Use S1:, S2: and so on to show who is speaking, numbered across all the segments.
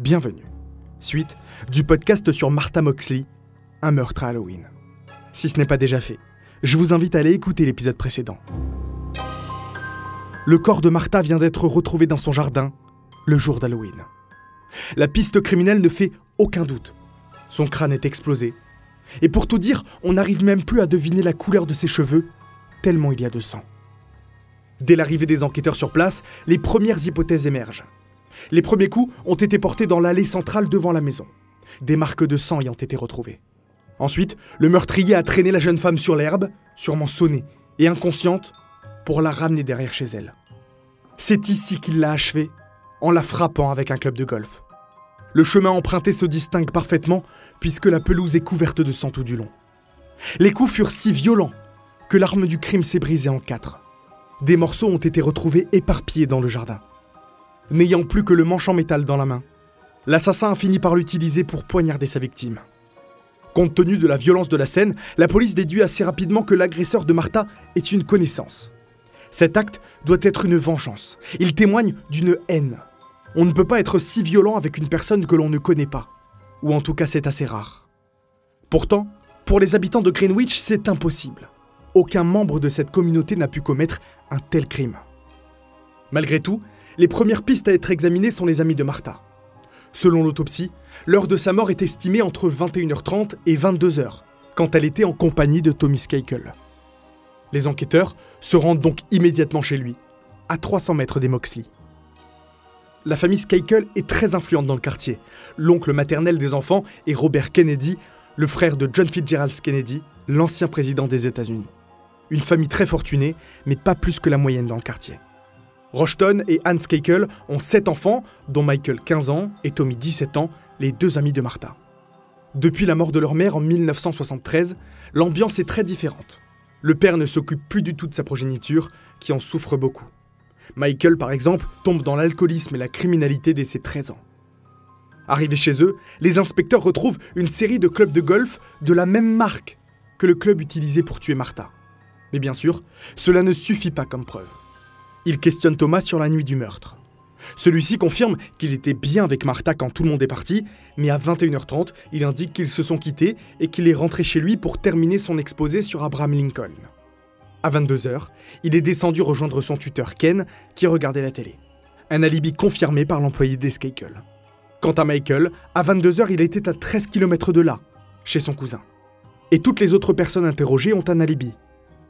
S1: Bienvenue. Suite du podcast sur Martha Moxley, un meurtre à Halloween. Si ce n'est pas déjà fait, je vous invite à aller écouter l'épisode précédent. Le corps de Martha vient d'être retrouvé dans son jardin le jour d'Halloween. La piste criminelle ne fait aucun doute. Son crâne est explosé. Et pour tout dire, on n'arrive même plus à deviner la couleur de ses cheveux, tellement il y a de sang. Dès l'arrivée des enquêteurs sur place, les premières hypothèses émergent. Les premiers coups ont été portés dans l'allée centrale devant la maison, des marques de sang ayant été retrouvées. Ensuite, le meurtrier a traîné la jeune femme sur l'herbe, sûrement sonnée et inconsciente, pour la ramener derrière chez elle. C'est ici qu'il l'a achevée, en la frappant avec un club de golf. Le chemin emprunté se distingue parfaitement puisque la pelouse est couverte de sang tout du long. Les coups furent si violents que l'arme du crime s'est brisée en quatre. Des morceaux ont été retrouvés éparpillés dans le jardin n'ayant plus que le manche en métal dans la main. L'assassin a fini par l'utiliser pour poignarder sa victime. Compte tenu de la violence de la scène, la police déduit assez rapidement que l'agresseur de Martha est une connaissance. Cet acte doit être une vengeance. Il témoigne d'une haine. On ne peut pas être si violent avec une personne que l'on ne connaît pas. Ou en tout cas c'est assez rare. Pourtant, pour les habitants de Greenwich, c'est impossible. Aucun membre de cette communauté n'a pu commettre un tel crime. Malgré tout, les premières pistes à être examinées sont les amis de Martha. Selon l'autopsie, l'heure de sa mort est estimée entre 21h30 et 22h, quand elle était en compagnie de Tommy Skakel. Les enquêteurs se rendent donc immédiatement chez lui, à 300 mètres des Moxley. La famille Skakel est très influente dans le quartier. L'oncle maternel des enfants est Robert Kennedy, le frère de John Fitzgerald Kennedy, l'ancien président des États-Unis. Une famille très fortunée, mais pas plus que la moyenne dans le quartier. Rochton et Hans Keikel ont 7 enfants, dont Michael 15 ans et Tommy 17 ans, les deux amis de Martha. Depuis la mort de leur mère en 1973, l'ambiance est très différente. Le père ne s'occupe plus du tout de sa progéniture, qui en souffre beaucoup. Michael, par exemple, tombe dans l'alcoolisme et la criminalité dès ses 13 ans. Arrivés chez eux, les inspecteurs retrouvent une série de clubs de golf de la même marque que le club utilisé pour tuer Martha. Mais bien sûr, cela ne suffit pas comme preuve. Il questionne Thomas sur la nuit du meurtre. Celui-ci confirme qu'il était bien avec Martha quand tout le monde est parti, mais à 21h30, il indique qu'ils se sont quittés et qu'il est rentré chez lui pour terminer son exposé sur Abraham Lincoln. À 22h, il est descendu rejoindre son tuteur Ken, qui regardait la télé. Un alibi confirmé par l'employé d'Escakel. Quant à Michael, à 22h, il était à 13 km de là, chez son cousin. Et toutes les autres personnes interrogées ont un alibi.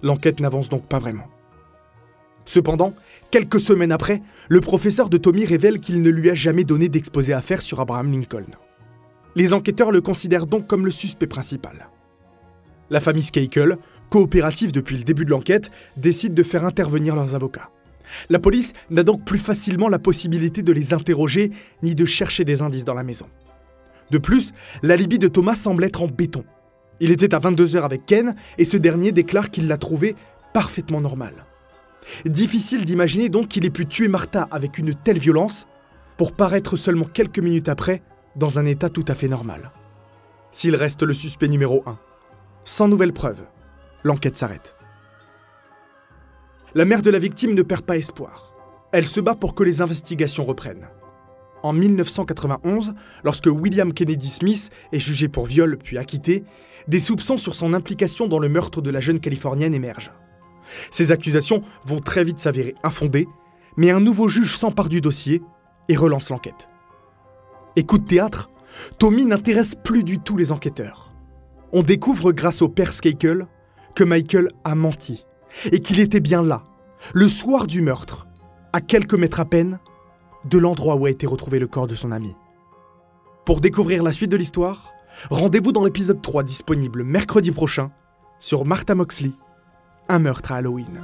S1: L'enquête n'avance donc pas vraiment. Cependant, quelques semaines après, le professeur de Tommy révèle qu'il ne lui a jamais donné d'exposé à faire sur Abraham Lincoln. Les enquêteurs le considèrent donc comme le suspect principal. La famille Skakel, coopérative depuis le début de l'enquête, décide de faire intervenir leurs avocats. La police n'a donc plus facilement la possibilité de les interroger ni de chercher des indices dans la maison. De plus, l'alibi de Thomas semble être en béton. Il était à 22h avec Ken et ce dernier déclare qu'il l'a trouvé parfaitement normal. Difficile d'imaginer donc qu'il ait pu tuer Martha avec une telle violence pour paraître seulement quelques minutes après dans un état tout à fait normal. S'il reste le suspect numéro 1, sans nouvelles preuves, l'enquête s'arrête. La mère de la victime ne perd pas espoir. Elle se bat pour que les investigations reprennent. En 1991, lorsque William Kennedy Smith est jugé pour viol puis acquitté, des soupçons sur son implication dans le meurtre de la jeune Californienne émergent. Ces accusations vont très vite s'avérer infondées, mais un nouveau juge s'empare du dossier et relance l'enquête. Et coup de théâtre, Tommy n'intéresse plus du tout les enquêteurs. On découvre grâce au père Skakel que Michael a menti et qu'il était bien là, le soir du meurtre, à quelques mètres à peine de l'endroit où a été retrouvé le corps de son ami. Pour découvrir la suite de l'histoire, rendez-vous dans l'épisode 3 disponible mercredi prochain sur Martha Moxley un meurtre à Halloween.